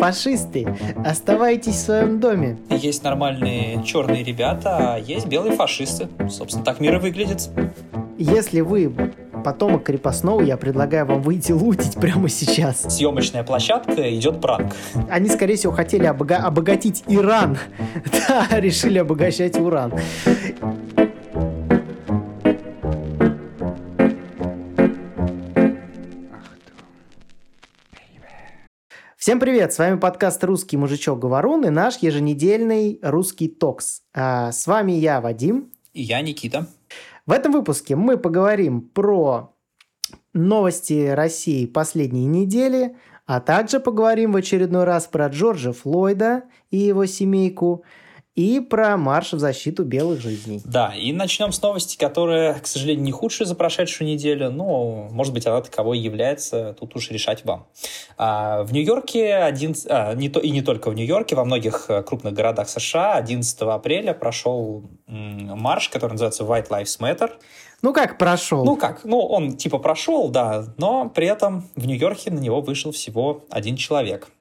фашисты, оставайтесь в своем доме. Есть нормальные черные ребята, а есть белые фашисты. Собственно, так мир и выглядит. Если вы потомок крепостного, я предлагаю вам выйти лутить прямо сейчас. Съемочная площадка, идет пранк. Они, скорее всего, хотели обога- обогатить Иран. Да, решили обогащать уран. Всем привет! С вами подкаст «Русский мужичок Говорун» и наш еженедельный «Русский токс». А, с вами я, Вадим. И я, Никита. В этом выпуске мы поговорим про новости России последней недели, а также поговорим в очередной раз про Джорджа Флойда и его семейку – и про марш в защиту белых жизней. Да, и начнем с новости, которая, к сожалению, не худшая за прошедшую неделю, но, может быть, она таковой является, тут уж решать вам. А, в Нью-Йорке, один, а, не то, и не только в Нью-Йорке, во многих э, крупных городах США 11 апреля прошел марш, который называется White Lives Matter. Ну как прошел? Ну как, ну он типа прошел, да, но при этом в Нью-Йорке на него вышел всего один человек –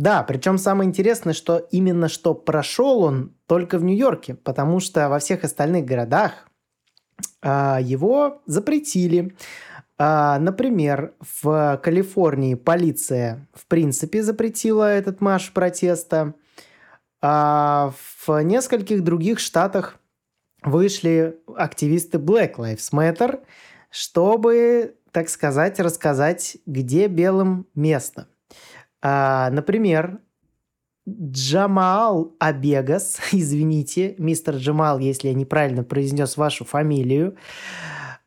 да, причем самое интересное, что именно что прошел он только в Нью-Йорке, потому что во всех остальных городах а, его запретили. А, например, в Калифорнии полиция в принципе запретила этот марш протеста. А в нескольких других штатах вышли активисты Black Lives Matter, чтобы, так сказать, рассказать, где белым место – а, например, Джамал Абегас, извините, мистер Джамал, если я неправильно произнес вашу фамилию,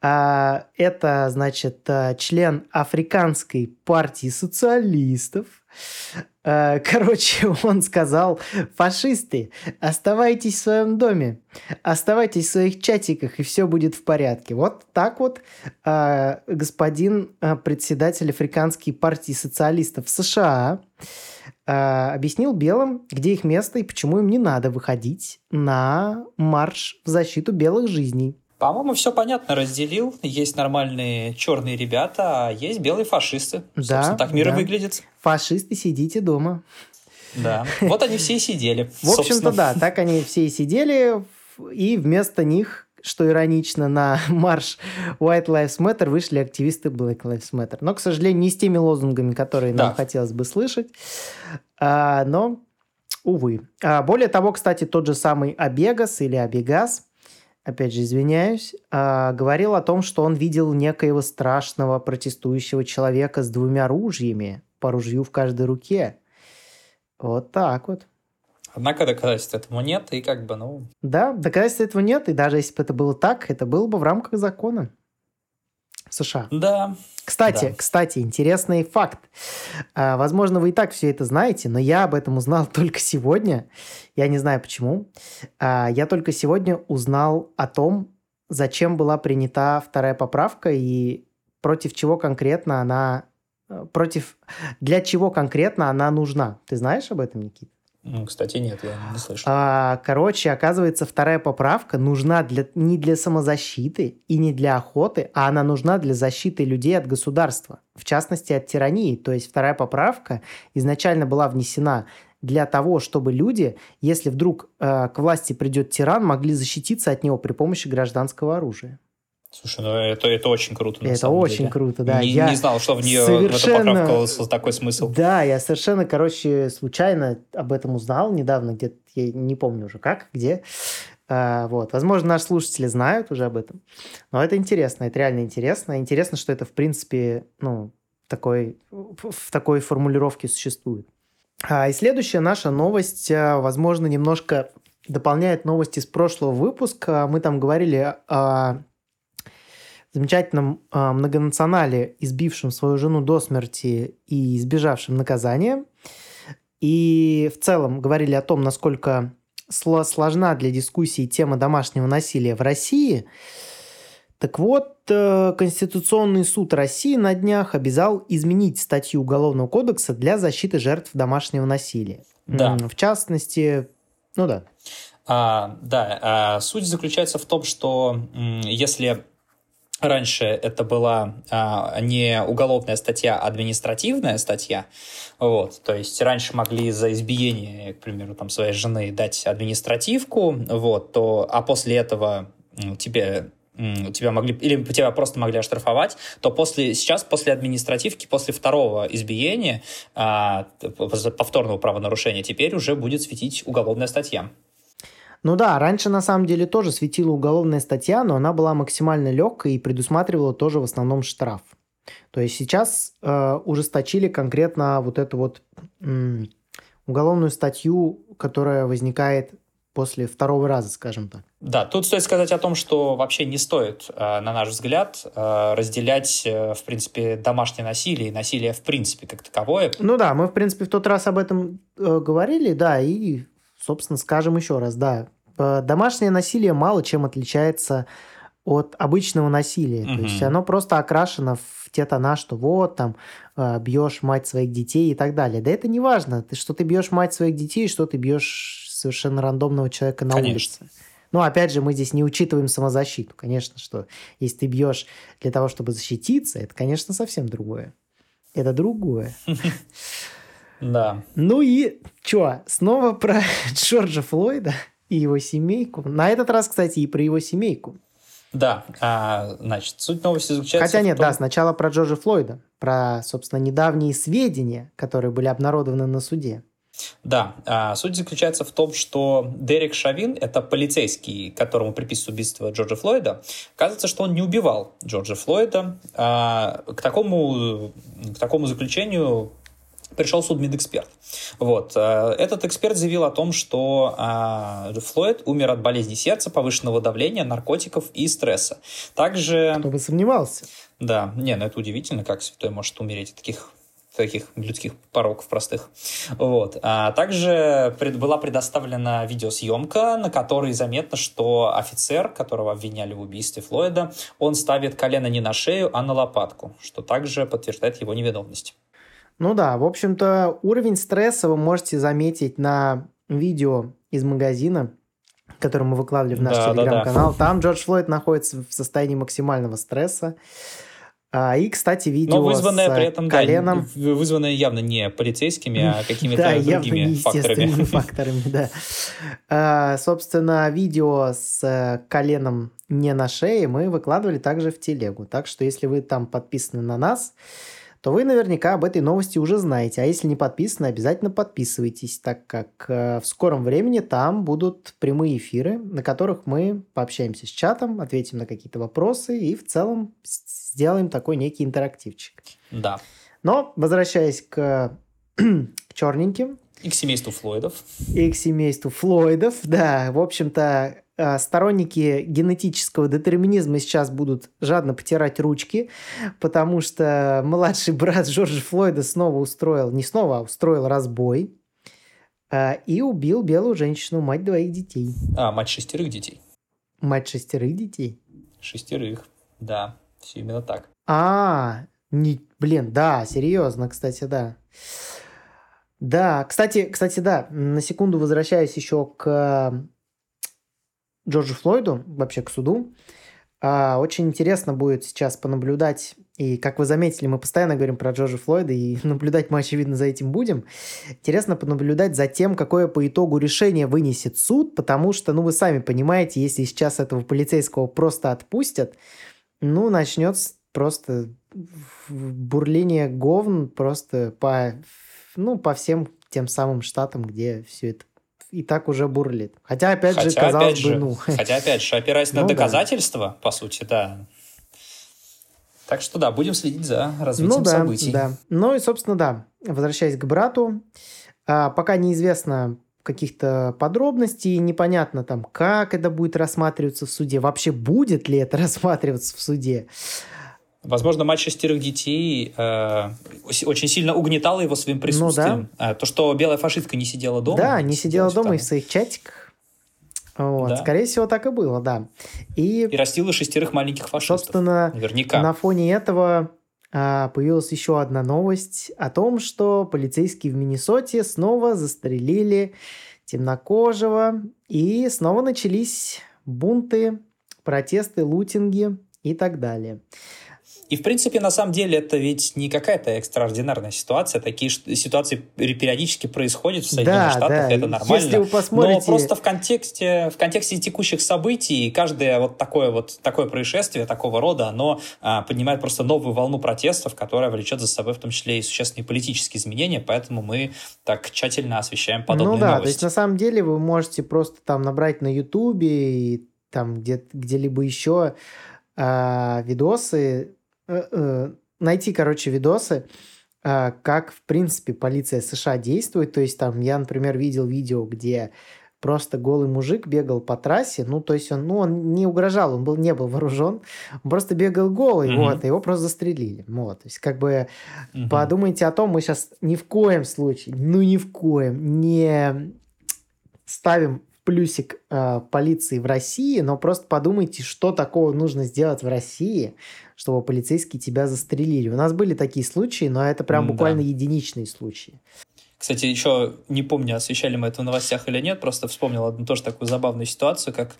а, это, значит, а, член Африканской партии социалистов. А, короче, он сказал, фашисты, оставайтесь в своем доме, оставайтесь в своих чатиках, и все будет в порядке. Вот так вот господин председатель Африканской партии социалистов США объяснил белым, где их место и почему им не надо выходить на марш в защиту белых жизней. По-моему, все понятно разделил. Есть нормальные черные ребята, а есть белые фашисты. Да, Собственно, так мир да. и выглядит. Фашисты, сидите дома. Да, вот они все и сидели. В общем-то, да, так они все и сидели, и вместо них что иронично, на марш White Lives Matter вышли активисты Black Lives Matter. Но, к сожалению, не с теми лозунгами, которые да. нам хотелось бы слышать. А, но, увы. А, более того, кстати, тот же самый Абегас или Абегас, опять же извиняюсь, а, говорил о том, что он видел некоего страшного протестующего человека с двумя ружьями, по ружью в каждой руке. Вот так вот. Однако доказательств этому нет, и как бы, ну... Да, доказательств этого нет, и даже если бы это было так, это было бы в рамках закона. США. Да. Кстати, да. кстати, интересный факт. А, возможно, вы и так все это знаете, но я об этом узнал только сегодня. Я не знаю почему. А, я только сегодня узнал о том, зачем была принята вторая поправка и против чего конкретно она э, против для чего конкретно она нужна. Ты знаешь об этом, Никита? Кстати, нет, я не слышал. А, короче, оказывается, вторая поправка нужна для, не для самозащиты и не для охоты, а она нужна для защиты людей от государства, в частности, от тирании. То есть вторая поправка изначально была внесена для того, чтобы люди, если вдруг э, к власти придет тиран, могли защититься от него при помощи гражданского оружия. Слушай, ну это, это очень круто. это очень деле. круто, да. Не, я не знал, что в нее совершенно... в эту поправку такой смысл. Да, я совершенно, короче, случайно об этом узнал недавно, где-то, я не помню уже как, где. А, вот. Возможно, наши слушатели знают уже об этом. Но это интересно, это реально интересно. Интересно, что это, в принципе, ну, такой, в такой формулировке существует. А, и следующая наша новость, а, возможно, немножко дополняет новости с прошлого выпуска. Мы там говорили о замечательном э, многонационале, избившем свою жену до смерти и избежавшем наказания. И в целом говорили о том, насколько сложна для дискуссии тема домашнего насилия в России. Так вот, э, Конституционный суд России на днях обязал изменить статью Уголовного кодекса для защиты жертв домашнего насилия. Да. В частности, ну да. А, да, а, суть заключается в том, что если раньше это была а, не уголовная статья, а административная статья. Вот, то есть раньше могли за избиение, к примеру, там своей жены дать административку, вот, то, а после этого тебе тебя могли, или тебя просто могли оштрафовать, то после, сейчас после административки, после второго избиения, а, повторного правонарушения, теперь уже будет светить уголовная статья. Ну да, раньше на самом деле тоже светила уголовная статья, но она была максимально легкой и предусматривала тоже в основном штраф. То есть сейчас э, ужесточили конкретно вот эту вот м, уголовную статью, которая возникает после второго раза, скажем так. Да, тут стоит сказать о том, что вообще не стоит, э, на наш взгляд, э, разделять, э, в принципе, домашнее насилие и насилие в принципе как таковое. Ну да, мы, в принципе, в тот раз об этом говорили, да, и собственно, скажем еще раз, да, домашнее насилие мало чем отличается от обычного насилия. Угу. То есть оно просто окрашено в те тона, что вот там э, бьешь мать своих детей и так далее. Да это не важно, что ты бьешь мать своих детей, что ты бьешь совершенно рандомного человека на Конечно. улице. Ну, опять же, мы здесь не учитываем самозащиту. Конечно, что если ты бьешь для того, чтобы защититься, это, конечно, совсем другое. Это другое. Да. Ну и что, снова про Джорджа Флойда и его семейку. На этот раз, кстати, и про его семейку. Да, а, значит, суть новости заключается Хотя нет, том... да, сначала про Джорджа Флойда, про, собственно, недавние сведения, которые были обнародованы на суде. Да, а, суть заключается в том, что Дерек Шавин, это полицейский, которому приписывают убийство Джорджа Флойда, оказывается, что он не убивал Джорджа Флойда. А, к, такому, к такому заключению пришел судмедэксперт. Вот. Э, этот эксперт заявил о том, что э, Флойд умер от болезни сердца, повышенного давления, наркотиков и стресса. Также... Кто бы сомневался. Да, не, ну это удивительно, как святой может умереть от таких таких людских пороков простых. Вот. А также пред, была предоставлена видеосъемка, на которой заметно, что офицер, которого обвиняли в убийстве Флойда, он ставит колено не на шею, а на лопатку, что также подтверждает его невиновность. Ну да, в общем-то, уровень стресса вы можете заметить на видео из магазина, который мы выкладывали в наш да, телеграм-канал. Да, да. Там Джордж Флойд находится в состоянии максимального стресса. А, и, кстати, видео Но вызванное с при этом, коленом... Да, вызванное явно не полицейскими, а какими-то да, другими факторами. факторами, да. А, собственно, видео с коленом не на шее мы выкладывали также в телегу. Так что, если вы там подписаны на нас, то вы наверняка об этой новости уже знаете. А если не подписаны, обязательно подписывайтесь, так как э, в скором времени там будут прямые эфиры, на которых мы пообщаемся с чатом, ответим на какие-то вопросы и в целом сделаем такой некий интерактивчик. Да. Но, возвращаясь к, к черненьким, и к семейству Флойдов. И к семейству Флойдов, да. В общем-то, сторонники генетического детерминизма сейчас будут жадно потирать ручки, потому что младший брат Джорджа Флойда снова устроил, не снова, а устроил разбой э, и убил белую женщину, мать двоих детей. А, мать шестерых детей. Мать шестерых детей? Шестерых, да, все именно так. А, не, блин, да, серьезно, кстати, да. Да, кстати, кстати, да, на секунду возвращаюсь еще к Джорджу Флойду, вообще к суду. А, очень интересно будет сейчас понаблюдать, и как вы заметили, мы постоянно говорим про Джорджа Флойда, и наблюдать мы, очевидно, за этим будем. Интересно понаблюдать за тем, какое по итогу решение вынесет суд, потому что, ну, вы сами понимаете, если сейчас этого полицейского просто отпустят, ну, начнется просто бурление говн просто по, ну, по всем тем самым штатам, где все это и так уже бурлит. Хотя, опять хотя, же, казалось опять бы, же, ну... Хотя, опять же, опираясь на ну, доказательства, да. по сути, да. Так что, да, будем следить за развитием ну, да, событий. Да. Ну и, собственно, да, возвращаясь к брату, а, пока неизвестно каких-то подробностей, непонятно там, как это будет рассматриваться в суде, вообще будет ли это рассматриваться в суде. Возможно, мать шестерых детей э, очень сильно угнетала его своим присутствием. Ну, да. А, то, что белая фашистка не сидела дома. Да, не сидела дома там. и в своих чатиках. Вот. Да. Скорее всего, так и было, да. И, и растила шестерых маленьких фашистов. Собственно, наверняка. На фоне этого а, появилась еще одна новость о том, что полицейские в Миннесоте снова застрелили темнокожего, и снова начались бунты, протесты, лутинги и так далее. И, в принципе, на самом деле, это ведь не какая-то экстраординарная ситуация. Такие ситуации периодически происходят в Соединенных Да, Штатах, да. это нормально. Если вы посмотрите- Но просто в контексте, в контексте текущих событий каждое вот такое вот такое происшествие такого рода, оно а, поднимает просто новую волну протестов, которая влечет за собой в том числе и существенные политические изменения, поэтому мы так тщательно освещаем подобные ну да, то новости. есть на самом деле вы можете просто там набрать на Ютубе и там где, где-либо еще видосы, э, э, найти, короче, видосы, а, как, в принципе, полиция США действует. То есть там я, например, видел видео, где просто голый мужик бегал по трассе, ну, то есть он, ну, он не угрожал, он был, не был вооружен, он просто бегал голый, Мгм. вот, и его просто застрелили, вот, то есть как бы Мгм. Подумайте о том, мы сейчас ни в коем случае, ну ни в коем не ставим плюсик э, полиции в России, но просто подумайте, что такого нужно сделать в России, чтобы полицейские тебя застрелили. У нас были такие случаи, но это прям буквально единичные случаи. Кстати, еще не помню, освещали мы это в новостях или нет, просто вспомнил одну тоже такую забавную ситуацию, как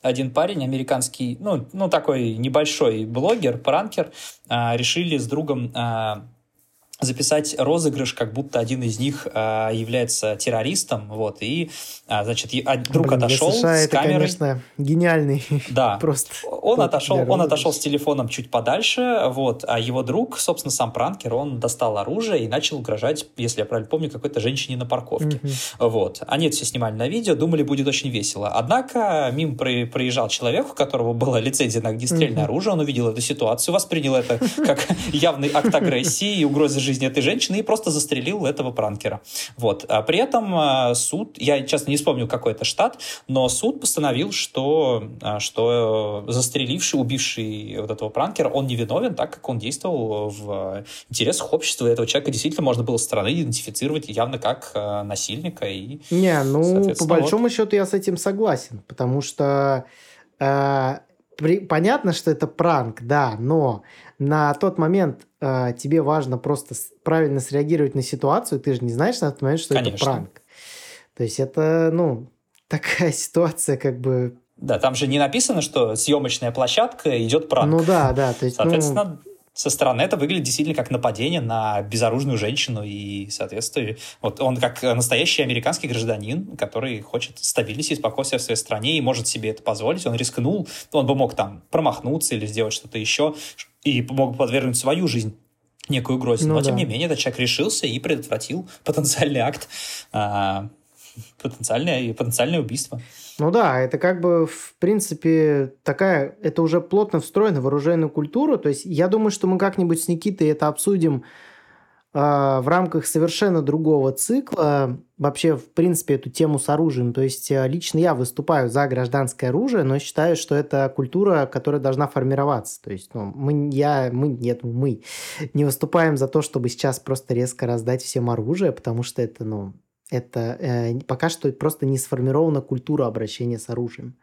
один парень, американский, ну, ну такой небольшой блогер, пранкер, а, решили с другом а, записать розыгрыш, как будто один из них а, является террористом, вот, и, а, значит, и- а друг Блин, отошел США с это, камерой. конечно, гениальный Да, просто. он отошел, он отошел с телефоном чуть подальше, вот, а его друг, собственно, сам пранкер, он достал оружие и начал угрожать, если я правильно помню, какой-то женщине на парковке. Мгм. Вот. Они это все снимали на видео, думали, будет очень весело. Однако мимо про- проезжал человек, у которого была лицензия на огнестрельное Мгм. оружие, он увидел эту ситуацию, воспринял это как явный акт агрессии и угрозы жизни этой женщины и просто застрелил этого пранкера. Вот. А при этом а, суд, я, честно, не вспомню, какой это штат, но суд постановил, что, а, что застреливший, убивший вот этого пранкера, он невиновен, так как он действовал в интересах общества. И этого человека действительно можно было со стороны идентифицировать явно как а, насильника и Не, ну, по большому счету я с этим согласен, потому что э, при- понятно, что это пранк, да, но на тот момент э, тебе важно просто правильно среагировать на ситуацию, ты же не знаешь на тот момент, что это Конечно. пранк. То есть это, ну, такая ситуация, как бы, Да, там же не написано, что съемочная площадка идет пранк. ну да, да, то есть, ну, Соответственно, со стороны это выглядит действительно как нападение на безоружную женщину, и, соответственно, вот он как настоящий американский гражданин, который хочет стабильности и спокойствия в своей стране и может себе это позволить, он рискнул, он бы мог там промахнуться или сделать что-то еще, и мог подвергнуть свою жизнь некую угрозе. Ну Но, тем да. не менее, этот человек решился и предотвратил потенциальный акт, а, потенциальное, потенциальное убийство. Ну да, это как бы, в принципе, такая, это уже плотно встроено в оружейную культуру. То есть я думаю, что мы как-нибудь с Никитой это обсудим в рамках совершенно другого цикла. Вообще, в принципе, эту тему с оружием. То есть а, лично я выступаю за гражданское оружие, но считаю, что это культура, которая должна формироваться. То есть ну, мы, я, мы, нет, мы не выступаем за то, чтобы сейчас просто резко раздать всем оружие, потому что это, ну, это э, пока что просто не сформирована культура обращения с оружием.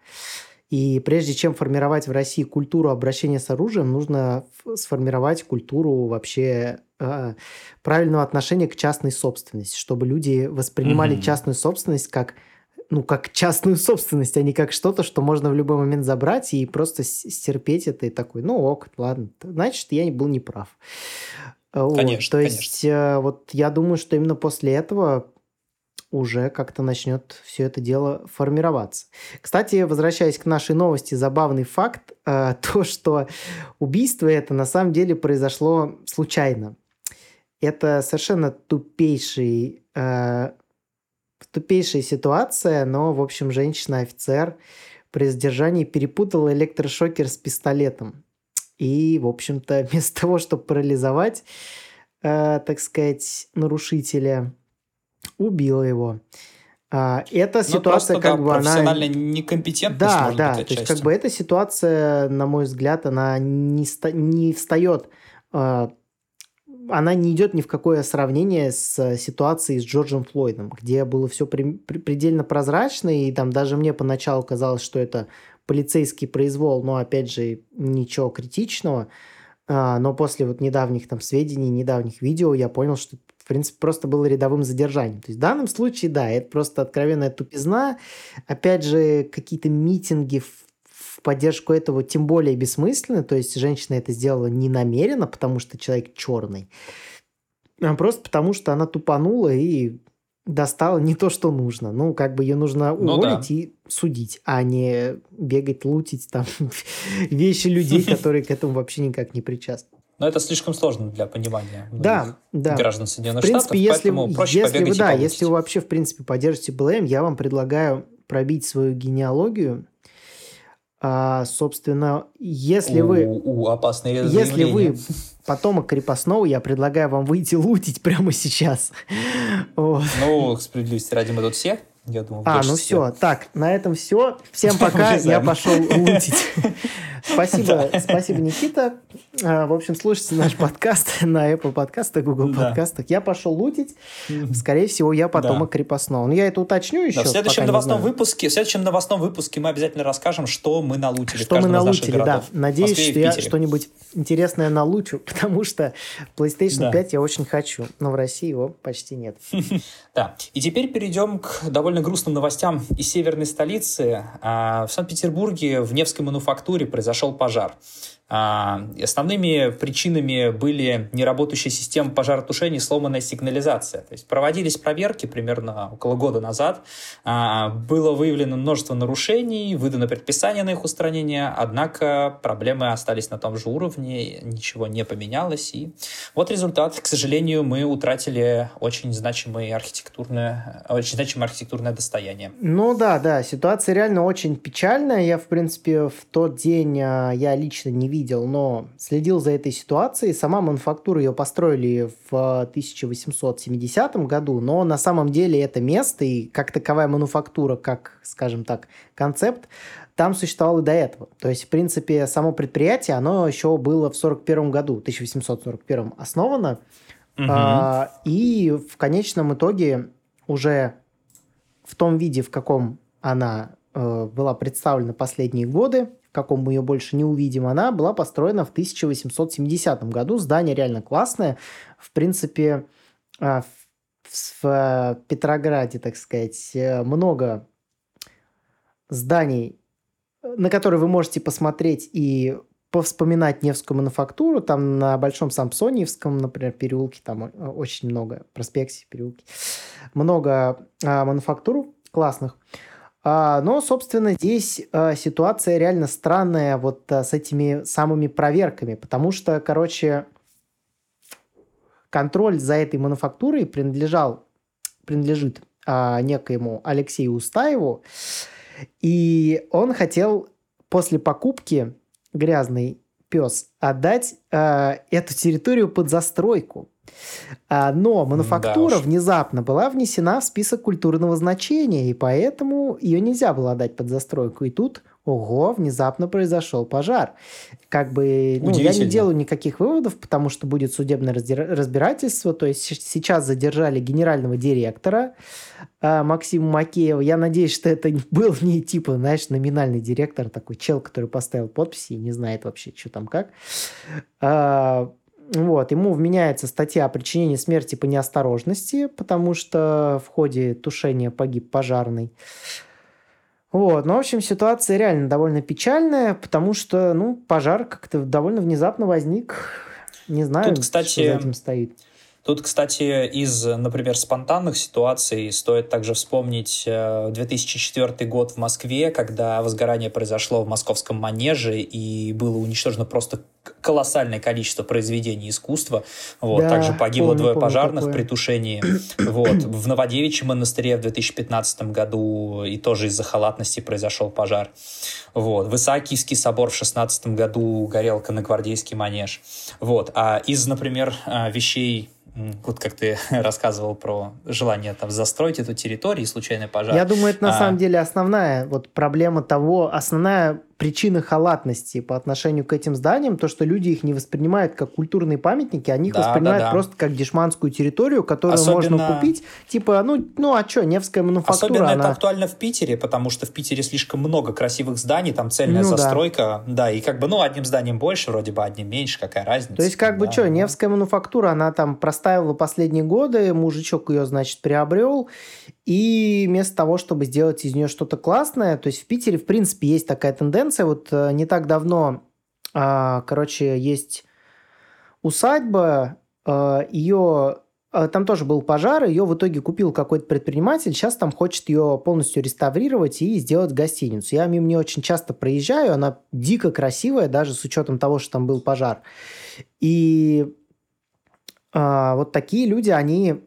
И прежде чем формировать в России культуру обращения с оружием, нужно сформировать культуру вообще правильного отношения к частной собственности, чтобы люди воспринимали Мгм. частную собственность как ну, как частную собственность, а не как что-то, что можно в любой момент забрать и просто стерпеть это и такой, ну ок, ладно, значит, я был неправ. Э, Вот, Конечно, То конечно. есть, э, вот я думаю, что именно после этого уже как-то начнет все это дело формироваться. Кстати, возвращаясь к нашей новости, забавный факт, э, то, что убийство это на самом деле произошло случайно. Это совершенно тупейший, э, тупейшая ситуация, но, в общем, женщина-офицер при задержании перепутала электрошокер с пистолетом. И, в общем-то, вместо того, чтобы парализовать, э, так сказать, нарушителя, убила его. А, эта Ну, ситуация, просто, как да, бы, она... профессиональная некомпетентность, Да, может да, быть, то есть отчасти. как бы эта ситуация, на мой взгляд, она не, ста- не встает, э, она не идет ни в какое сравнение с ситуацией с Джорджем Флойдом, где было все предельно прозрачно, и там даже мне поначалу казалось, что это полицейский произвол, но опять же ничего критичного. А, но после вот недавних там сведений, недавних видео я понял, что в принципе просто было рядовым задержанием. То есть в данном случае, да, это просто откровенная тупизна. Опять же, какие-то митинги в, в поддержку этого тем более бессмысленно. То есть женщина это сделала не намеренно, потому что человек черный, а просто потому что она тупанула и достала не то, что нужно. Ну, как бы ее нужно уволить ну, да. и судить, а не бегать, лутить там вещи людей, которые к этому вообще никак не причастны. Но это слишком сложно для понимания да, да. граждан Соединенных в принципе, Штатов, если, поэтому проще если побегать вы, да, если вы вообще, в принципе, поддержите БЛМ, я вам предлагаю пробить свою генеалогию. А, собственно, если у, вы... У, опасные Если вы потомок крепостного, я предлагаю вам выйти лутить прямо сейчас. вот. Ну, справедливости ради мы тут все я думал, а, ну все. Так, на этом все. Всем пока. Я пошел лутить. Спасибо, спасибо, Никита. А, в общем, слушайте наш подкаст на Apple подкастах, Google подкастах. Я пошел лутить. Скорее всего, я потомок крепостного. Но я это уточню еще. в следующем новостном выпуске, в следующем новостном выпуске мы обязательно расскажем, что мы налутили. Что мы налутили, да. Надеюсь, что я что-нибудь интересное налучу, потому что PlayStation 5 я очень хочу, но в России его почти нет. Да. И теперь перейдем к довольно грустным новостям из северной столицы. А, в Санкт-Петербурге в Невской мануфактуре произошел пожар. А, основными причинами были неработающая система пожаротушения и сломанная сигнализация. То есть проводились проверки примерно около года назад. А, было выявлено множество нарушений, выдано предписание на их устранение, однако проблемы остались на том же уровне, ничего не поменялось. И вот результат. К сожалению, мы утратили очень значимое архитектурное, очень значимое архитектурное достояние. Ну да, да, ситуация реально очень печальная. Я, в принципе, в тот день а, я лично не видел, но следил за этой ситуацией. Сама мануфактура ее построили в 1870 году, но на самом деле это место и как таковая мануфактура, как, скажем так, концепт, там существовало до этого. То есть, в принципе, само предприятие, оно еще было в 41 году, 1841 основано, угу. а, и в конечном итоге уже в том виде, в каком она э, была представлена последние годы, каком мы ее больше не увидим, она была построена в 1870 году. Здание реально классное. В принципе, а, в Петрограде, так сказать, э, много зданий, на которые вы можете посмотреть и повспоминать Невскую мануфактуру. Там на Большом Самсоньевском, например, переулке, там э, очень много, проспекте, переулки, много а, мануфактур классных. А, но, собственно, здесь а, ситуация реально странная вот а, с этими самыми проверками, потому что, короче, контроль за этой мануфактурой принадлежал, принадлежит некоему Алексею Устаеву, и он хотел после покупки грязный пес отдать эту территорию под застройку. А, но мануфактура да внезапно была внесена в список культурного значения, и поэтому ее нельзя было отдать под застройку. И тут ого, внезапно произошел пожар. Как бы, ну, я не делаю никаких выводов, потому что будет судебное разбирательство. То есть сейчас задержали генерального директора э, Максима Макеева. Я надеюсь, что это был не типа, знаешь, номинальный директор, такой чел, который поставил подписи и не знает вообще, что там как. А, вот, ему вменяется статья о причинении смерти по неосторожности, потому что в ходе тушения погиб пожарный. Вот, ну, в общем, ситуация реально довольно печальная, потому что, ну, пожар как-то довольно внезапно возник. Не знаю, Тут, кстати, что за этим стоит. Тут, кстати, из, например, спонтанных ситуаций стоит также вспомнить 2004 э, год в Москве, когда возгорание произошло в московском манеже и было уничтожено просто колоссальное количество произведений искусства. Вот. Да, Также погибло помню, двое помню пожарных такое. при тушении. Вот. В Новодевичьем монастыре в 2015 году и тоже из-за халатности произошел пожар. Вот. В Исаакиевский собор в 16 году горел конногвардейский манеж. Вот. А из, например, э, вещей вот как ты рассказывал про желание там застроить эту территорию и случайный пожар. Я думаю, это на а... самом деле основная вот проблема того, основная причины халатности по отношению к этим зданиям, то, что люди их не воспринимают как культурные памятники, они их да, воспринимают да, да. просто как дешманскую территорию, которую Особенно... можно купить. Типа, ну, ну а что, Невская мануфактура, Особенно она... это актуально в Питере, потому что в Питере слишком много красивых зданий, там цельная ну, застройка, да. да, и как бы, ну, одним зданием больше, вроде бы одним меньше, какая разница. То есть, как да, бы, что, Невская мануфактура, она там простаивала последние годы, мужичок ее, значит, приобрел, и вместо того, чтобы сделать из нее что-то классное, то есть в Питере, в принципе, есть такая тенденция. Вот э, не так давно, а, короче, есть усадьба, а, ее а, там тоже был пожар, ее в итоге купил какой-то предприниматель, сейчас там хочет ее полностью реставрировать и сделать гостиницу. Я мимо нее очень часто проезжаю, она дико красивая, даже с учетом того, что там был пожар. И а, вот такие люди, они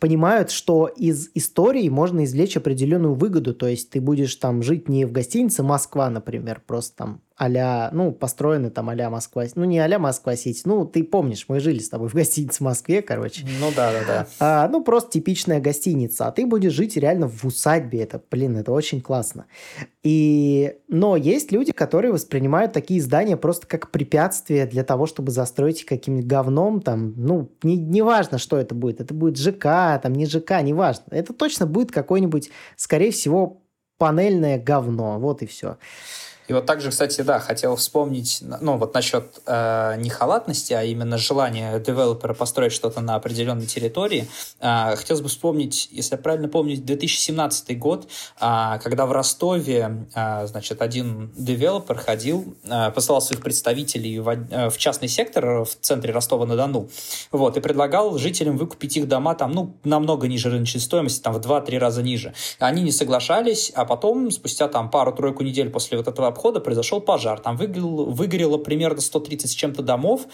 понимают, что из истории можно извлечь определенную выгоду. То есть ты будешь там жить не в гостинице Москва, например, просто там а ну, построены там а Москва, ну, не а Москва-Сити, ну, ты помнишь, мы жили с тобой в гостинице в Москве, короче. Ну, да, да, да. А, ну, просто типичная гостиница, а ты будешь жить реально в усадьбе, это, блин, это очень классно. И, но есть люди, которые воспринимают такие здания просто как препятствие для того, чтобы застроить каким-нибудь говном, там, ну, не, не важно, что это будет, это будет ЖК, там, не ЖК, не важно. Это точно будет какой-нибудь, скорее всего, панельное говно, вот и все. И вот также, кстати, да, хотел вспомнить, ну вот насчет э, не халатности, а именно желания девелопера построить что-то на определенной территории. Э, хотелось бы вспомнить, если я правильно помню, 2017 год, э, когда в Ростове, э, значит, один девелопер ходил, э, посылал своих представителей в, э, в частный сектор в центре Ростова-на-Дону, вот, и предлагал жителям выкупить их дома там, ну, намного ниже рыночной стоимости, там в 2-3 раза ниже. Они не соглашались, а потом, спустя там пару-тройку недель после вот этого обхода произошел пожар. Там выгорело, выгорело примерно 130 с чем-то домов.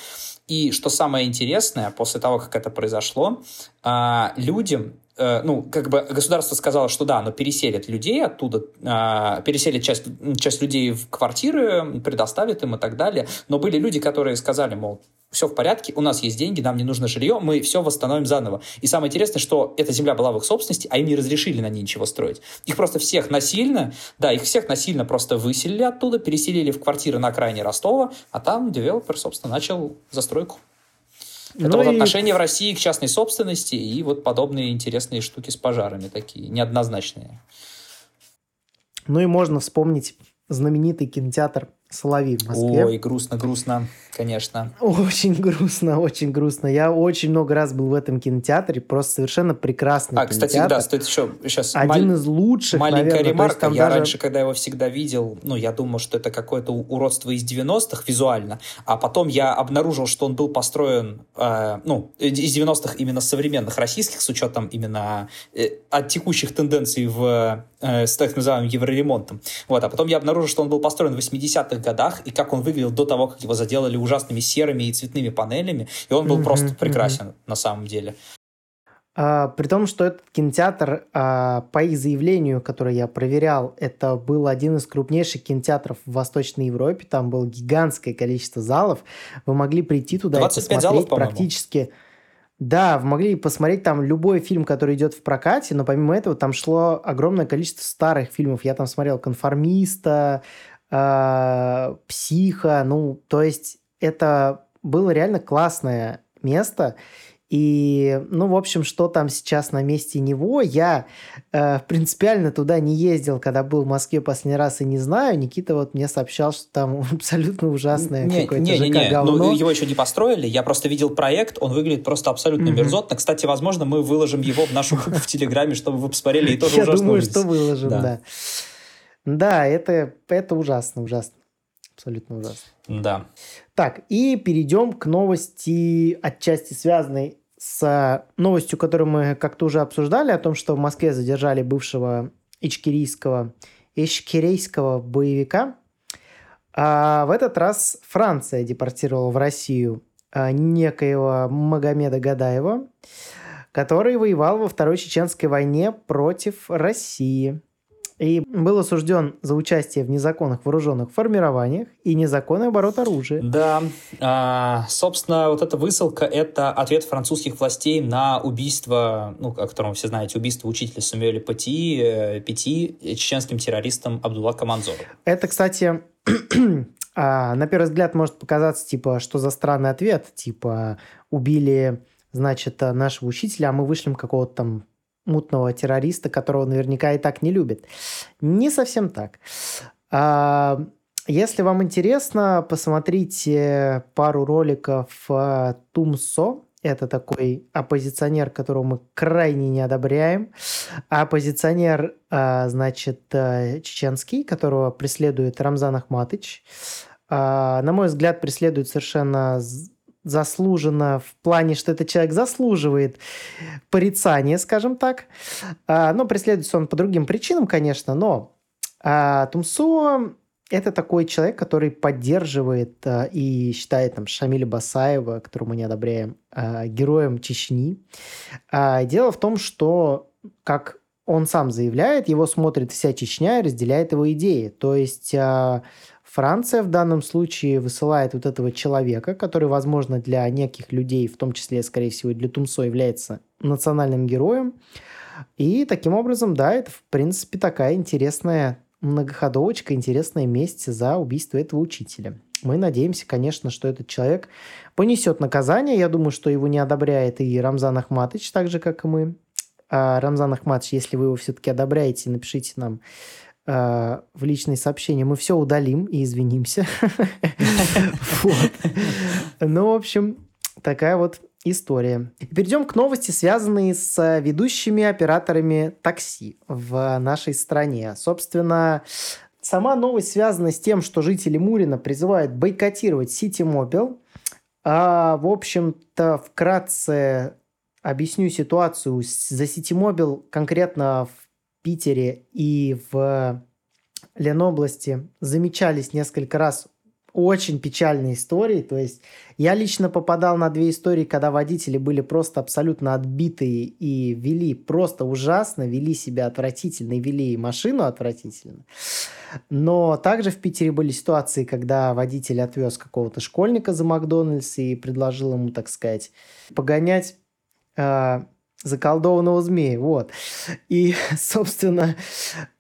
И что самое интересное, после того, как это произошло, а, людям э, ну, как бы государство сказало, что да, оно переселит людей оттуда, э, переселит часть, часть людей в квартиры, предоставит им и так далее. Но были люди, которые сказали, мол, все в порядке, у нас есть деньги, нам не нужно жилье, мы все восстановим заново. И самое интересное, что эта земля была в их собственности, а им не разрешили на ней ничего строить. Их просто всех насильно, да, их всех насильно просто выселили оттуда, переселили в квартиры на окраине Ростова, а там девелопер, собственно, начал застройку. Это ну вот и... отношение в России к частной собственности и вот подобные интересные штуки с пожарами такие, неоднозначные. Ну и можно вспомнить знаменитый кинотеатр Соловей в Москве. Ой, грустно, грустно, конечно. Очень грустно, очень грустно. Я очень много раз был в этом кинотеатре, просто совершенно прекрасный А, кстати, да, стоит еще сейчас... Один из лучших, Маленькая наверное. ремарка. Я даже... раньше, когда его всегда видел, ну, я думал, что это какое-то уродство из 90-х визуально, а потом я обнаружил, что он был построен, э, ну, из 90-х именно современных российских, с учетом именно э, от текущих тенденций в, э, с так называемым евроремонтом. Вот, а потом я обнаружил, что он был построен в 80-х 90-х годах, и как он выглядел до того, как его заделали ужасными серыми и цветными панелями, и он был mm-hmm, просто прекрасен mm-hmm. на самом деле. А, при том, что этот кинотеатр, а, по их заявлению, которое я проверял, это был один из крупнейших кинотеатров в Восточной Европе. Там было гигантское количество залов. Вы могли прийти туда и посмотреть залов, практически... Да, могли посмотреть там любой фильм, который идет в прокате, но помимо этого там шло огромное количество старых фильмов. Я там смотрел «Конформиста», э, психа, ну, то есть это было реально классное место, и, ну, в общем, что там сейчас на месте него, я э, принципиально туда не ездил, когда был в Москве последний раз, и не знаю. Никита вот мне сообщал, что там абсолютно ужасное не, какое-то не, не, не. Ну, его еще не построили, я просто видел проект, он выглядит просто абсолютно mm-hmm. мерзотно. Кстати, возможно, мы выложим его в нашу группу в Телеграме, чтобы вы посмотрели, и тоже ужасно Я думаю, что выложим, да. Да, это, это ужасно, ужасно. Абсолютно ужасно. Да. Так, и перейдем к новости, отчасти связанной с новостью, которую мы как-то уже обсуждали, о том, что в Москве задержали бывшего ичкерийского, ичкерейского боевика. А в этот раз Франция депортировала в Россию а, некоего Магомеда Гадаева, который воевал во Второй Чеченской войне против России и был осужден за участие в незаконных вооруженных формированиях и незаконный оборот оружия. Да, а, собственно, вот эта высылка – это ответ французских властей на убийство, ну, о котором все знаете, убийство учителя Самуэля Пати, э, Пяти чеченским террористом Абдулла Каманзору. Это, кстати, а, на первый взгляд может показаться, типа, что за странный ответ, типа, убили, значит, нашего учителя, а мы вышлем какого-то там мутного террориста, которого наверняка и так не любит. Не совсем так. А, если вам интересно, посмотрите пару роликов а, Тумсо. Это такой оппозиционер, которого мы крайне не одобряем. оппозиционер, а, значит, э, чеченский, которого преследует Рамзан Ахматыч. На мой взгляд, преследует совершенно заслуженно в плане, что этот человек заслуживает порицания, скажем так. А, но преследуется он по другим причинам, конечно, но Тумсо это такой человек, который поддерживает э, и считает там Шамиля Басаева, которого мы не одобряем, э, героем Чечни. Дело в том, что, как он сам заявляет, его смотрит вся Чечня и разделяет его идеи. То есть Франция в данном случае высылает вот этого человека, который, возможно, для неких людей, в том числе, скорее всего, для Тумсо, является национальным героем. И таким образом, да, это, в принципе, такая интересная многоходовочка, интересная месть за убийство этого учителя. Мы надеемся, конечно, что этот человек понесет наказание. Я думаю, что его не одобряет и Рамзан Ахматович, так же, как и мы. А Рамзан Ахматович, если вы его все-таки одобряете, напишите нам э, в личные сообщения. Мы все удалим и извинимся. Ну, в общем, такая вот история. Перейдем к новости, связанной с ведущими операторами такси в нашей стране. Собственно, сама новость связана с тем, что жители Мурина призывают бойкотировать City Mobile. А, в общем-то, вкратце объясню ситуацию за Mobile конкретно в Питере и в Ленобласти замечались несколько раз очень печальные истории. То есть я лично попадал на две истории, когда водители были просто абсолютно отбитые и вели просто ужасно, вели себя отвратительно и вели машину отвратительно. Но также в Питере были ситуации, когда водитель отвез какого-то школьника за Макдональдс и предложил ему, так сказать, погонять э, заколдованного змея, вот. И, собственно,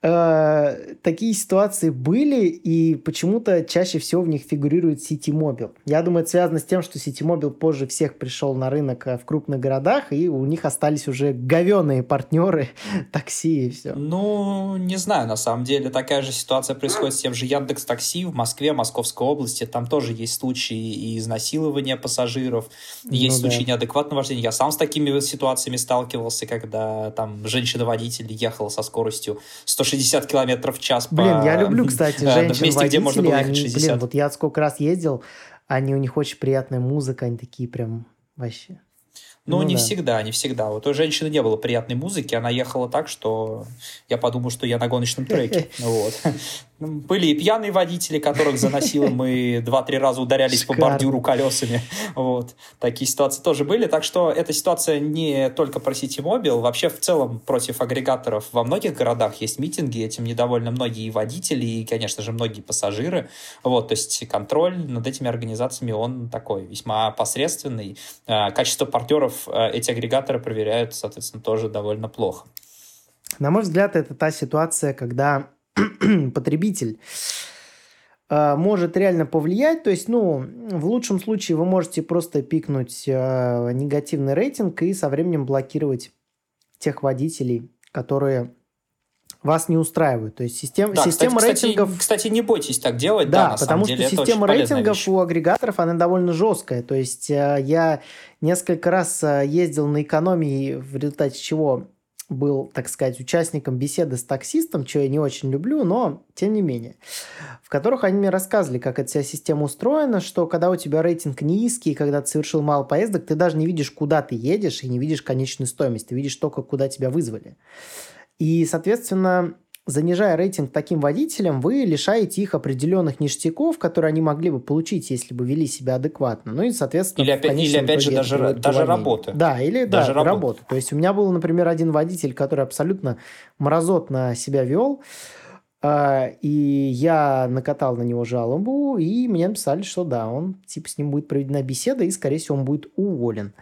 э, такие ситуации были, и почему-то чаще всего в них фигурирует City Mobile. Я думаю, это связано с тем, что City Mobile позже всех пришел на рынок э, в крупных городах, и у них остались уже говеные партнеры такси и все. Ну, не знаю, на самом деле такая же ситуация происходит с тем же Яндекс Такси в Москве, Московской области. Там тоже есть случаи и изнасилования пассажиров, есть ну, случаи да. неадекватного вождения. Я сам с такими ситуациями сталкивался, когда там женщина-водитель ехала со скоростью 160 километров в час. Блин, по... я люблю, кстати, женщин-водителей. где можно было они, 60. Блин, вот я сколько раз ездил, они, у них очень приятная музыка, они такие прям вообще... Ну, ну не да. всегда, не всегда. Вот у женщины не было приятной музыки, она ехала так, что я подумал, что я на гоночном треке. Вот. Были и пьяные водители, которых заносило, мы два-три раза ударялись Шикарно. по бордюру колесами. Вот. Такие ситуации тоже были. Так что эта ситуация не только про Mobile. Вообще, в целом, против агрегаторов во многих городах есть митинги. Этим недовольны многие водители и, конечно же, многие пассажиры. Вот. То есть контроль над этими организациями, он такой весьма посредственный. А, качество партнеров а, эти агрегаторы проверяют, соответственно, тоже довольно плохо. На мой взгляд, это та ситуация, когда потребитель э, может реально повлиять. То есть, ну, в лучшем случае вы можете просто пикнуть э, негативный рейтинг и со временем блокировать тех водителей, которые вас не устраивают. То есть систем, да, система кстати, рейтингов... Кстати, кстати, не бойтесь так делать. Да, да потому что деле, система рейтингов вещь. у агрегаторов, она довольно жесткая. То есть э, я несколько раз ездил на экономии, в результате чего был, так сказать, участником беседы с таксистом, что я не очень люблю, но тем не менее, в которых они мне рассказывали, как эта вся система устроена, что когда у тебя рейтинг низкий, когда ты совершил мало поездок, ты даже не видишь, куда ты едешь, и не видишь конечную стоимость, ты видишь только, куда тебя вызвали. И, соответственно, занижая рейтинг таким водителям, вы лишаете их определенных ништяков, которые они могли бы получить, если бы вели себя адекватно. Ну и, соответственно, или опять, или опять же даже, даже работы. Да, или даже да, работы. работы. То есть у меня был, например, один водитель, который абсолютно мразотно себя вел, а, и я накатал на него жалобу, и мне написали, что да, он типа с ним будет проведена беседа, и, скорее всего, он будет уволен.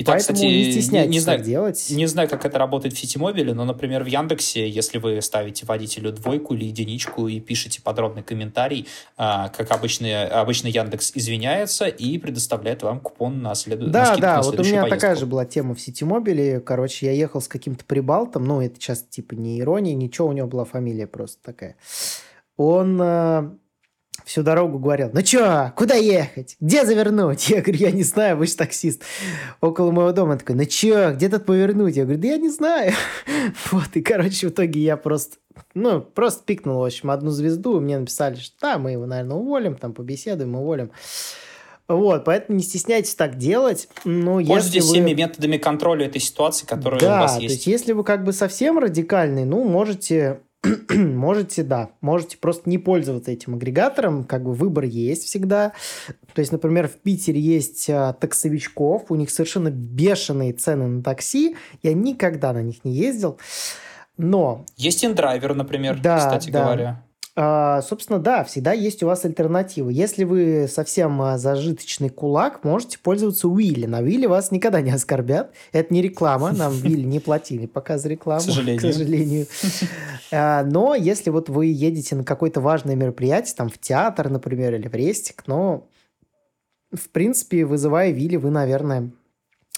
И так, Поэтому кстати, не стесняйтесь не, не знаю, делать. Не знаю, как это работает в Ситимобиле, но, например, в Яндексе, если вы ставите водителю двойку или единичку и пишете подробный комментарий, а, как обычно, обычно Яндекс извиняется и предоставляет вам купон на, следу... да, на да, на вот у меня поездку. такая же была тема в Ситимобиле. Короче, я ехал с каким-то прибалтом, ну, это сейчас типа не ирония, ничего, у него была фамилия просто такая. Он э, всю дорогу говорил, ну чё, куда ехать? Где завернуть? Я говорю, я не знаю, вы же таксист. Около моего дома такой, ну чё, где тут повернуть? Я говорю, да я не знаю. Вот, и, короче, в итоге я просто, ну, просто пикнул, в общем, одну звезду, мне написали, что да, мы его, наверное, уволим, там, побеседуем, уволим. Вот, поэтому не стесняйтесь так делать. Ну, Пользуйтесь вы... всеми методами контроля этой ситуации, которые да, у вас есть. то есть если вы как бы совсем радикальный, ну, можете можете, да, можете просто не пользоваться этим агрегатором, как бы выбор есть всегда. То есть, например, в Питере есть а, таксовичков, у них совершенно бешеные цены на такси, я никогда на них не ездил, но... Есть индрайвер, например, да, кстати да. говоря. А, собственно, да, всегда есть у вас альтернатива. Если вы совсем а, зажиточный кулак, можете пользоваться Уилли. На Уилли вас никогда не оскорбят. Это не реклама, нам Уилли не платили пока за рекламу, к сожалению. К сожалению. А, но если вот вы едете на какое-то важное мероприятие, там в театр, например, или в рестик, но в принципе, вызывая Вилли, вы, наверное,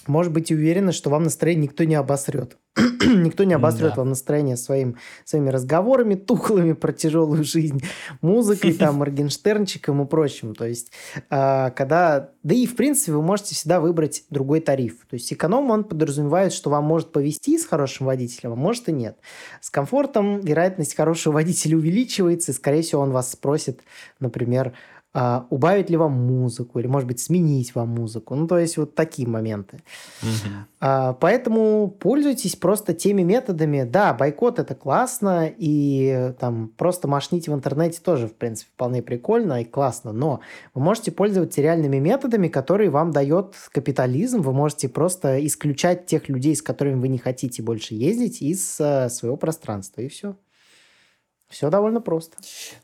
может быть уверены, что вам настроение никто не обосрет. никто не обосрет да. вам настроение своим, своими разговорами тухлыми про тяжелую жизнь, музыкой, там, Моргенштернчиком и прочим. То есть, э, когда... Да и, в принципе, вы можете всегда выбрать другой тариф. То есть, эконом, он подразумевает, что вам может повезти с хорошим водителем, а может и нет. С комфортом вероятность хорошего водителя увеличивается, и, скорее всего, он вас спросит, например, а, убавить ли вам музыку, или, может быть, сменить вам музыку. Ну, то есть вот такие моменты. Угу. А, поэтому пользуйтесь просто теми методами. Да, бойкот это классно, и там просто машните в интернете тоже, в принципе, вполне прикольно и классно, но вы можете пользоваться реальными методами, которые вам дает капитализм. Вы можете просто исключать тех людей, с которыми вы не хотите больше ездить, из uh, своего пространства, и все. Все довольно просто.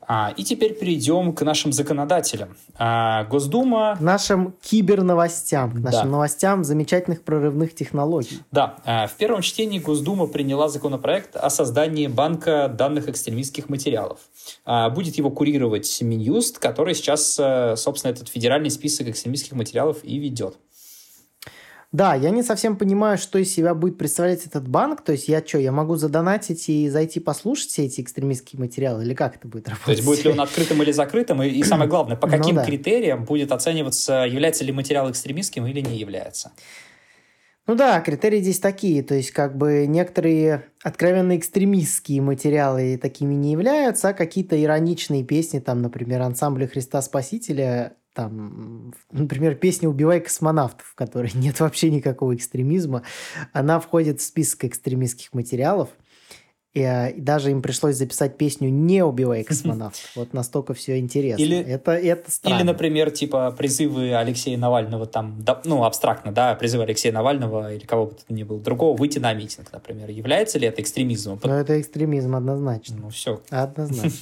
А, и теперь перейдем к нашим законодателям. А, Госдума... К нашим киберновостям, к нашим да. новостям замечательных прорывных технологий. Да. А, в первом чтении Госдума приняла законопроект о создании банка данных экстремистских материалов. А, будет его курировать Минюст, который сейчас, э, собственно, этот федеральный список экстремистских материалов и ведет. Да, я не совсем понимаю, что из себя будет представлять этот банк. То есть я что, я могу задонатить и зайти послушать все эти экстремистские материалы? Или как это будет работать? То есть будет ли он открытым или закрытым? И, и самое главное, по ну каким ну, да. критериям будет оцениваться, является ли материал экстремистским или не является? Ну да, критерии здесь такие. То есть как бы некоторые откровенно экстремистские материалы такими не являются, а какие-то ироничные песни, там, например, ансамбля Христа Спасителя там, например, песня «Убивай космонавтов», в которой нет вообще никакого экстремизма, она входит в список экстремистских материалов, и, а, и даже им пришлось записать песню «Не убивай космонавтов». Вот настолько все интересно. Или, это, это странно. Или, например, типа призывы Алексея Навального, там, да, ну, абстрактно, да, призывы Алексея Навального или кого бы то ни было другого выйти на митинг, например. Является ли это экстремизмом? Ну, это экстремизм однозначно. Ну, все. Однозначно.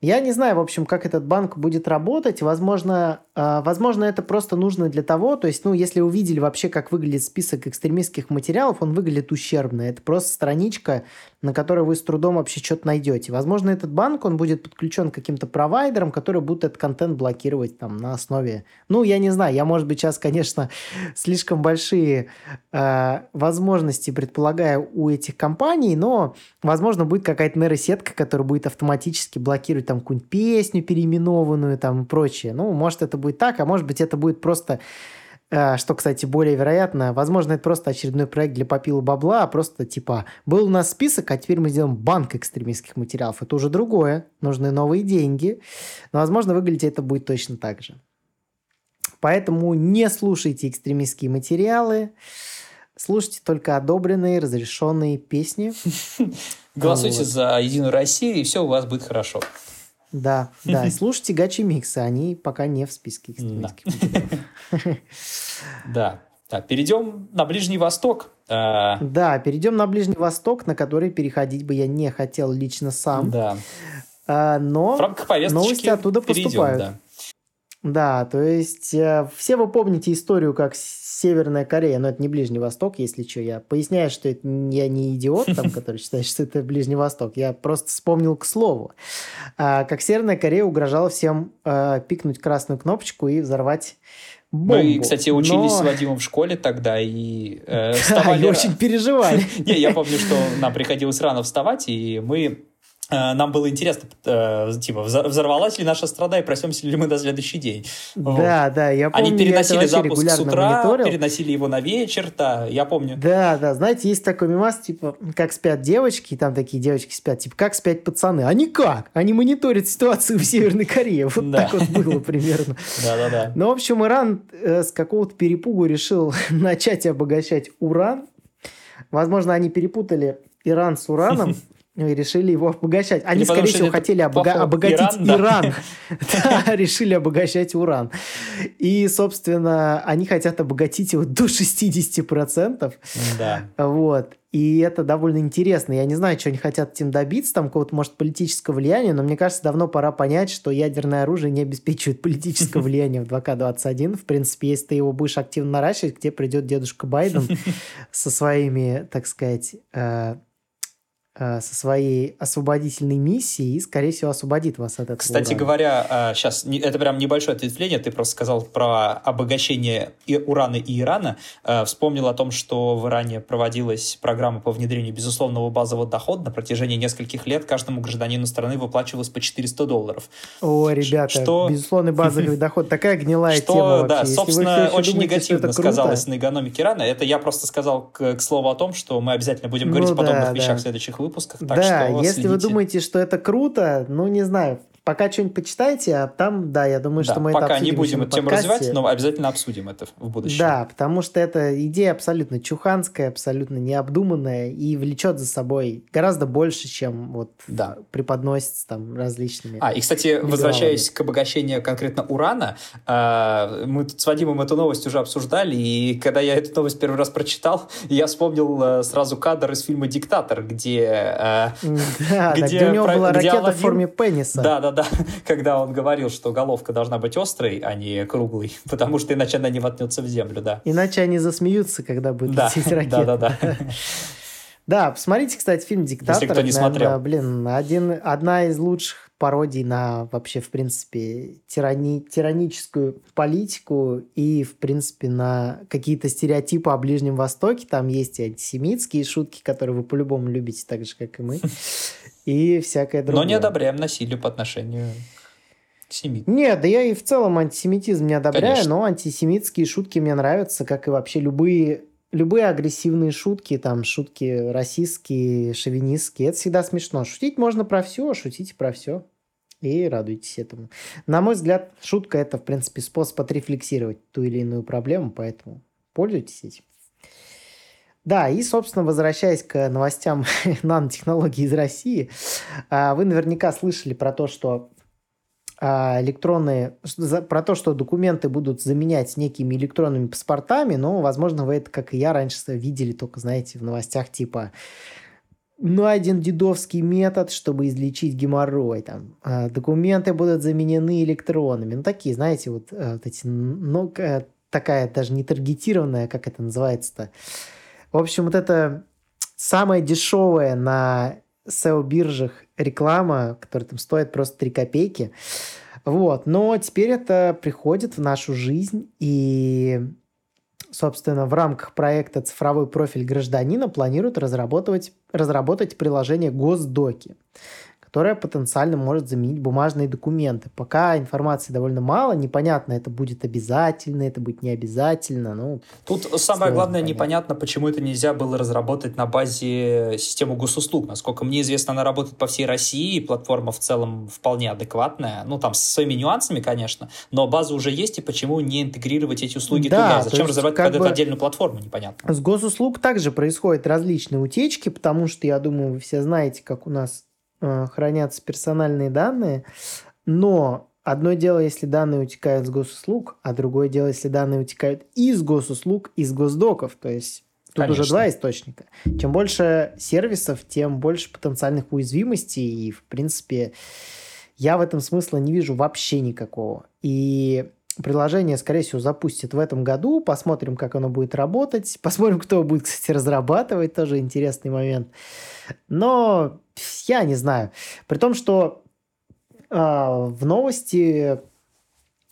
Я не знаю, в общем, как этот банк будет работать. Возможно, э, возможно, это просто нужно для того, то есть, ну, если увидели вообще, как выглядит список экстремистских материалов, он выглядит ущербно. Это просто страничка, на которой вы с трудом вообще что-то найдете. Возможно, этот банк, он будет подключен к каким-то провайдерам, которые будут этот контент блокировать там на основе... Ну, я не знаю, я, может быть, сейчас, конечно, слишком большие э, возможности предполагаю у этих компаний, но, возможно, будет какая-то нейросетка, которая будет автоматически блокировать там какую-нибудь песню переименованную там и прочее. Ну, может, это будет так, а может быть, это будет просто что, кстати, более вероятно, возможно, это просто очередной проект для попила бабла, а просто типа был у нас список, а теперь мы сделаем банк экстремистских материалов. Это уже другое, нужны новые деньги. Но, возможно, выглядеть это будет точно так же. Поэтому не слушайте экстремистские материалы, слушайте только одобренные, разрешенные песни. Голосуйте за Единую Россию, и все у вас будет хорошо. Да, да. И слушайте гачи миксы, они пока не в списке экстремистских Да. Так, перейдем на Ближний Восток. А, да, перейдем на Ближний Восток, на который переходить бы я не хотел лично сам. Да. А, но новости оттуда поступают. Да. Да, то есть э, все вы помните историю, как Северная Корея, но это не Ближний Восток, если что. Я поясняю, что это, я не идиот, там, который считает, что это Ближний Восток. Я просто вспомнил к слову. А, как Северная Корея угрожала всем а, пикнуть красную кнопочку и взорвать бомбу. Мы, кстати, учились Но... с Вадимом в школе тогда и э, вставали... очень переживали. Не, я помню, что нам приходилось рано вставать, и мы Э, нам было интересно, э, типа, взорвалась ли наша страна и проснемся ли мы на следующий день. Да, вот. да, я помню. Они переносили запуск с утра, мониторил. переносили его на вечер, да, я помню. Да, да, знаете, есть такой мимас, типа, как спят девочки, и там такие девочки спят, типа, как спят пацаны. Они как? Они мониторят ситуацию в Северной Корее. Вот так вот было примерно. Да, да, да. Ну, в общем, Иран э, с какого-то перепугу решил начать обогащать уран. Возможно, они перепутали Иран с ураном, и решили его обогащать. Они, Или скорее всего, хотели обога- обогатить Иран. Решили обогащать уран. И, собственно, они хотят обогатить его до 60%. Да. Вот. И это довольно интересно. Я не знаю, что они хотят этим добиться, там какого-то, может, политического влияния, но мне кажется, давно пора понять, что ядерное оружие не обеспечивает политического влияния в 2К21. В принципе, если ты его будешь активно наращивать, где придет дедушка Байден со своими, так сказать, Э, со своей освободительной миссией и, скорее всего, освободит вас от этого. Кстати урана. говоря, сейчас э, это прям небольшое ответвление, ты просто сказал про обогащение урана и Ирана. Э, вспомнил о том, что в Иране проводилась программа по внедрению безусловного базового дохода на протяжении нескольких лет. Каждому гражданину страны выплачивалось по 400 долларов. О, ребята, что... безусловный базовый доход, такая гнилая что, тема вообще. Да, собственно, очень думаете, негативно сказалось на экономике Ирана. Это я просто сказал к, к слову о том, что мы обязательно будем говорить ну, о подобных да, вещах да. в следующих выпусках выпусках. Так да, что если следите. вы думаете, что это круто, ну не знаю, пока что-нибудь почитайте, а там, да, я думаю, да, что мы пока это обсудим. не будем эту тему развивать, но обязательно обсудим это в будущем. Да, потому что эта идея абсолютно чуханская, абсолютно необдуманная и влечет за собой гораздо больше, чем вот да. преподносится там различными. А, и, кстати, либералами. возвращаясь к обогащению конкретно урана, а, мы тут с Вадимом эту новость уже обсуждали, и когда я эту новость первый раз прочитал, я вспомнил э, сразу кадр из фильма «Диктатор», где... Э, да, где, у него была ракета в форме пениса. Да, да, да, когда он говорил, что головка должна быть острой, а не круглой, потому что иначе она не воткнется в землю, да. Иначе они засмеются, когда будет да, лететь ракета. Да, да, да. Да, посмотрите, кстати, фильм «Диктатор». Если кто не наверное, смотрел. Блин, один, одна из лучших пародий на вообще, в принципе, тирани, тираническую политику и, в принципе, на какие-то стереотипы о Ближнем Востоке. Там есть и антисемитские шутки, которые вы по-любому любите так же, как и мы и всякое другое. Но не одобряем насилие по отношению семитам. Нет, да я и в целом антисемитизм не одобряю, Конечно. но антисемитские шутки мне нравятся, как и вообще любые любые агрессивные шутки, там, шутки расистские, шовинистские, это всегда смешно. Шутить можно про все, шутите про все. И радуйтесь этому. На мой взгляд, шутка – это, в принципе, способ отрефлексировать ту или иную проблему, поэтому пользуйтесь этим. Да, и, собственно, возвращаясь к новостям нанотехнологий из России, а, вы наверняка слышали про то, что а, электронные, про то, что документы будут заменять некими электронными паспортами, но, возможно, вы это, как и я, раньше видели только, знаете, в новостях типа найден дедовский метод, чтобы излечить геморрой. Там, а, документы будут заменены электронами. Ну, такие, знаете, вот, вот эти, ну, такая даже не таргетированная, как это называется-то, в общем, вот это самая дешевая на SEO-биржах реклама, которая там стоит просто 3 копейки. Вот. Но теперь это приходит в нашу жизнь, и, собственно, в рамках проекта «Цифровой профиль гражданина» планируют разработать, разработать приложение «Госдоки» которая потенциально может заменить бумажные документы. Пока информации довольно мало, непонятно, это будет обязательно, это будет не обязательно. Ну, Тут самое главное, понять. непонятно, почему это нельзя было разработать на базе системы госуслуг. Насколько мне известно, она работает по всей России, и платформа в целом вполне адекватная. Ну, там, с своими нюансами, конечно, но база уже есть, и почему не интегрировать эти услуги да, туда? Зачем разрабатывать под бы, эту отдельную платформу, непонятно. С госуслуг также происходят различные утечки, потому что, я думаю, вы все знаете, как у нас хранятся персональные данные, но одно дело, если данные утекают с госуслуг, а другое дело, если данные утекают из госуслуг, из госдоков, то есть Тут Конечно. уже два источника. Чем больше сервисов, тем больше потенциальных уязвимостей. И, в принципе, я в этом смысла не вижу вообще никакого. И приложение, скорее всего, запустит в этом году. Посмотрим, как оно будет работать. Посмотрим, кто будет, кстати, разрабатывать. Тоже интересный момент. Но я не знаю. При том, что э, в новости,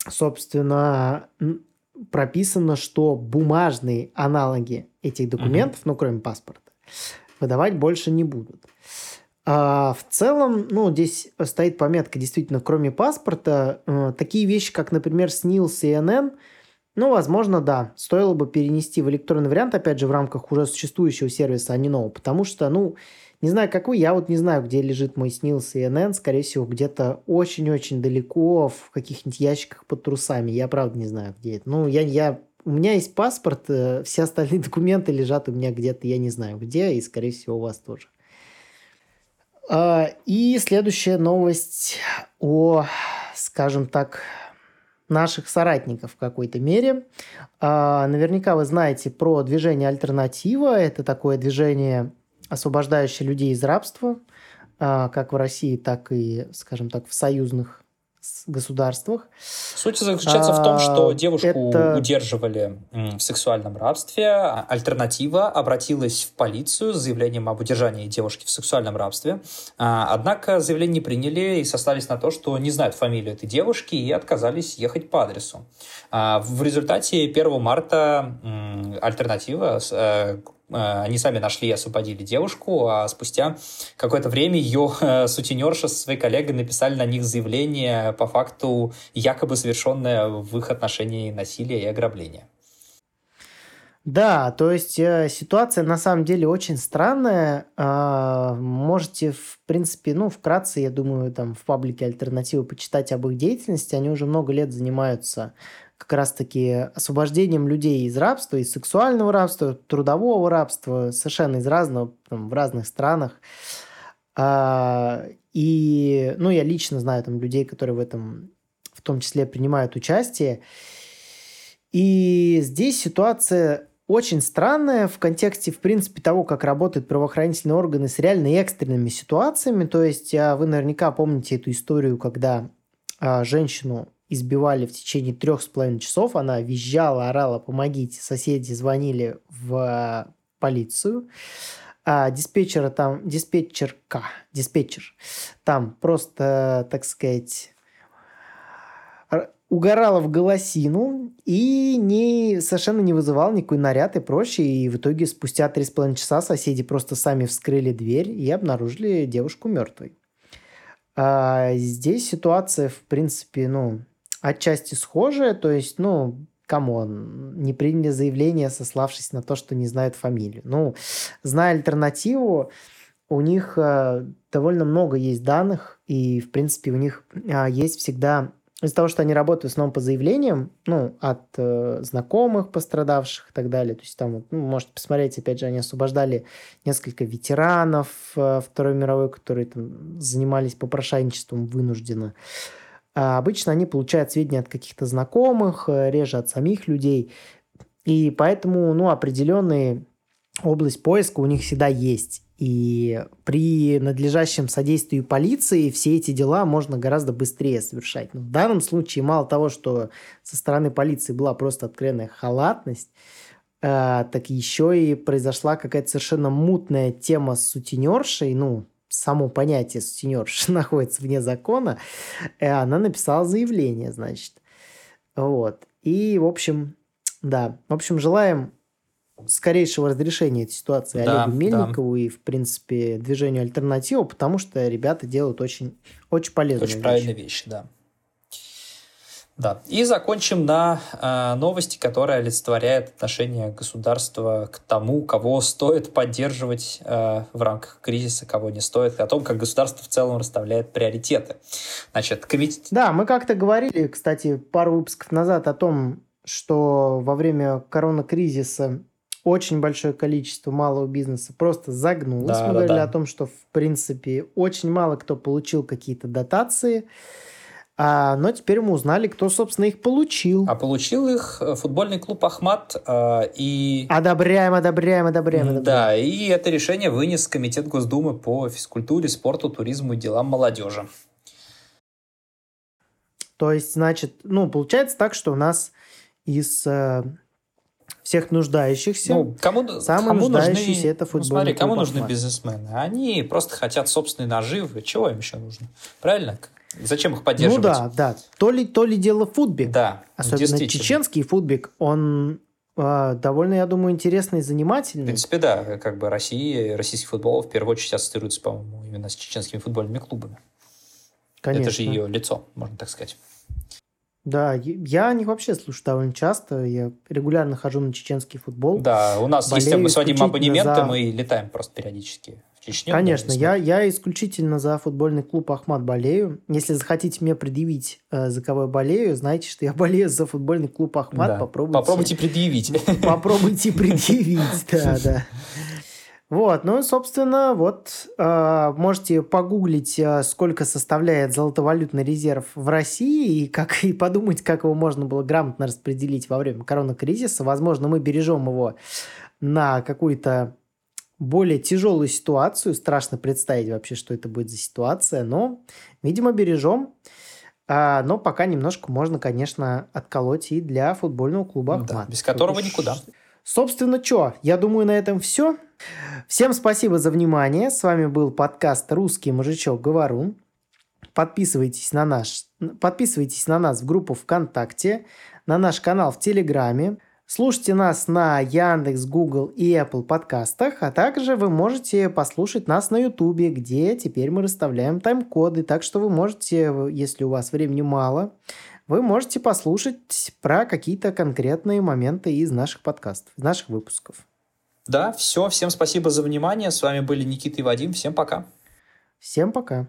собственно, прописано, что бумажные аналоги этих документов, mm-hmm. ну, кроме паспорта, выдавать больше не будут. А в целом, ну, здесь стоит пометка, действительно, кроме паспорта, э, такие вещи, как, например, СНИЛС и НН, ну, возможно, да, стоило бы перенести в электронный вариант, опять же, в рамках уже существующего сервиса, а не нового, потому что, ну, не знаю, какой, я вот не знаю, где лежит мой СНИЛС и НН, скорее всего, где-то очень-очень далеко в каких-нибудь ящиках под трусами, я правда не знаю, где это. Ну, я, я у меня есть паспорт, э, все остальные документы лежат у меня где-то, я не знаю где, и, скорее всего, у вас тоже. А, и следующая новость о, скажем так, наших соратников в какой-то мере. А, наверняка вы знаете про движение «Альтернатива». Это такое движение, освобождающее людей из рабства, а, как в России, так и, скажем так, в союзных государствах. Суть заключается а, в том, что а, девушку это... удерживали в сексуальном рабстве. Альтернатива обратилась в полицию с заявлением об удержании девушки в сексуальном рабстве. А, однако заявление не приняли и сослались на то, что не знают фамилию этой девушки и отказались ехать по адресу. А, в результате 1 марта альтернатива Э, они сами нашли и освободили девушку, а спустя какое-то время ее э, сутенерша со своей коллегой написали на них заявление по факту якобы совершенное в их отношении насилия и ограбления. Да, то есть э, ситуация на самом деле очень странная. Э, можете, в принципе, ну, вкратце, я думаю, там в паблике альтернативы почитать об их деятельности. Они уже много лет занимаются как раз-таки освобождением людей из рабства, из сексуального рабства, трудового рабства, совершенно из разного, там, в разных странах. А, и, ну, я лично знаю там людей, которые в этом в том числе принимают участие. И здесь ситуация очень странная в контексте, в принципе, того, как работают правоохранительные органы с реально экстренными ситуациями. То есть а, вы наверняка помните эту историю, когда а, женщину избивали в течение трех с половиной часов. Она визжала, орала, помогите. Соседи звонили в полицию. А диспетчера там, диспетчерка, диспетчер, там просто, так сказать, угорала в голосину и не, совершенно не вызывал никакой наряд и прочее. И в итоге спустя три с половиной часа соседи просто сами вскрыли дверь и обнаружили девушку мертвой. А здесь ситуация, в принципе, ну, отчасти схожее, то есть, ну, come on, не приняли заявление, сославшись на то, что не знают фамилию. Ну, зная альтернативу, у них э, довольно много есть данных, и, в принципе, у них э, есть всегда из-за того, что они работают в основном по заявлениям, ну, от э, знакомых пострадавших и так далее. То есть там, ну, можете посмотреть, опять же, они освобождали несколько ветеранов э, Второй мировой, которые там занимались попрошайничеством вынужденно. А обычно они получают сведения от каких-то знакомых, э, реже от самих людей. И поэтому, ну, определенная область поиска у них всегда есть. И при надлежащем содействии полиции все эти дела можно гораздо быстрее совершать. Но в данном случае мало того, что со стороны полиции была просто откровенная халатность, э, так еще и произошла какая-то совершенно мутная тема с сутенершей, ну, само понятие сутенерша находится вне закона, и она написала заявление, значит. Вот. И, в общем, да. В общем, желаем скорейшего разрешения этой ситуации да, Олегу Мельникову да. и, в принципе, движению альтернативу, потому что ребята делают очень, очень полезную Очень вещь. правильные вещи, да. Да. И закончим на э, новости, которая олицетворяет отношение государства к тому, кого стоит поддерживать э, в рамках кризиса, кого не стоит, о том, как государство в целом расставляет приоритеты. Значит, комитет... Да, мы как-то говорили, кстати, пару выпусков назад о том, что во время коронакризиса очень большое количество малого бизнеса просто загнулось. Да, мы да, говорили да. о том, что, в принципе, очень мало кто получил какие-то дотации. А, но теперь мы узнали, кто, собственно, их получил. А получил их э, футбольный клуб «Ахмат». А, и... Одобряем, одобряем, одобряем, одобряем. Да, и это решение вынес Комитет Госдумы по физкультуре, спорту, туризму и делам молодежи. То есть, значит, ну, получается так, что у нас из э, всех нуждающихся. Ну, кому, самый кому нуждающийся нужны, это футбольный ну, смотри, кому нужны бизнесмены? Они просто хотят собственной наживы. Чего им еще нужно? Правильно? Зачем их поддерживать? Ну да, да. То ли, то ли дело футбик. Да, Особенно чеченский футбик, он а, довольно, я думаю, интересный и занимательный. В принципе, да. Как бы Россия, российский футбол в первую очередь ассоциируется, по-моему, именно с чеченскими футбольными клубами. Конечно. Это же ее лицо, можно так сказать. Да, я них вообще слушаю довольно часто. Я регулярно хожу на чеченский футбол. Да, у нас есть мы сводим абонементы, за... мы летаем просто периодически в Чечню. Конечно, я, я исключительно за футбольный клуб Ахмат болею. Если захотите мне предъявить, э, за кого я болею, знаете, что я болею за футбольный клуб Ахмат. Да. Попробуйте, Попробуйте предъявить. Попробуйте предъявить, да, да. Вот, ну, собственно, вот э, можете погуглить, э, сколько составляет золотовалютный резерв в России и как и подумать, как его можно было грамотно распределить во время коронакризиса. Возможно, мы бережем его на какую-то более тяжелую ситуацию. Страшно представить вообще, что это будет за ситуация, но, видимо, бережем. А, но пока немножко можно, конечно, отколоть и для футбольного клуба Да, без которого никуда. Собственно, что? Я думаю, на этом все. Всем спасибо за внимание. С вами был подкаст «Русский мужичок Говорун». Подписывайтесь на, наш, подписывайтесь на нас в группу ВКонтакте, на наш канал в Телеграме. Слушайте нас на Яндекс, Google и Apple подкастах, а также вы можете послушать нас на YouTube, где теперь мы расставляем тайм-коды, так что вы можете, если у вас времени мало, вы можете послушать про какие-то конкретные моменты из наших подкастов, из наших выпусков. Да, все. Всем спасибо за внимание. С вами были Никита и Вадим. Всем пока. Всем пока.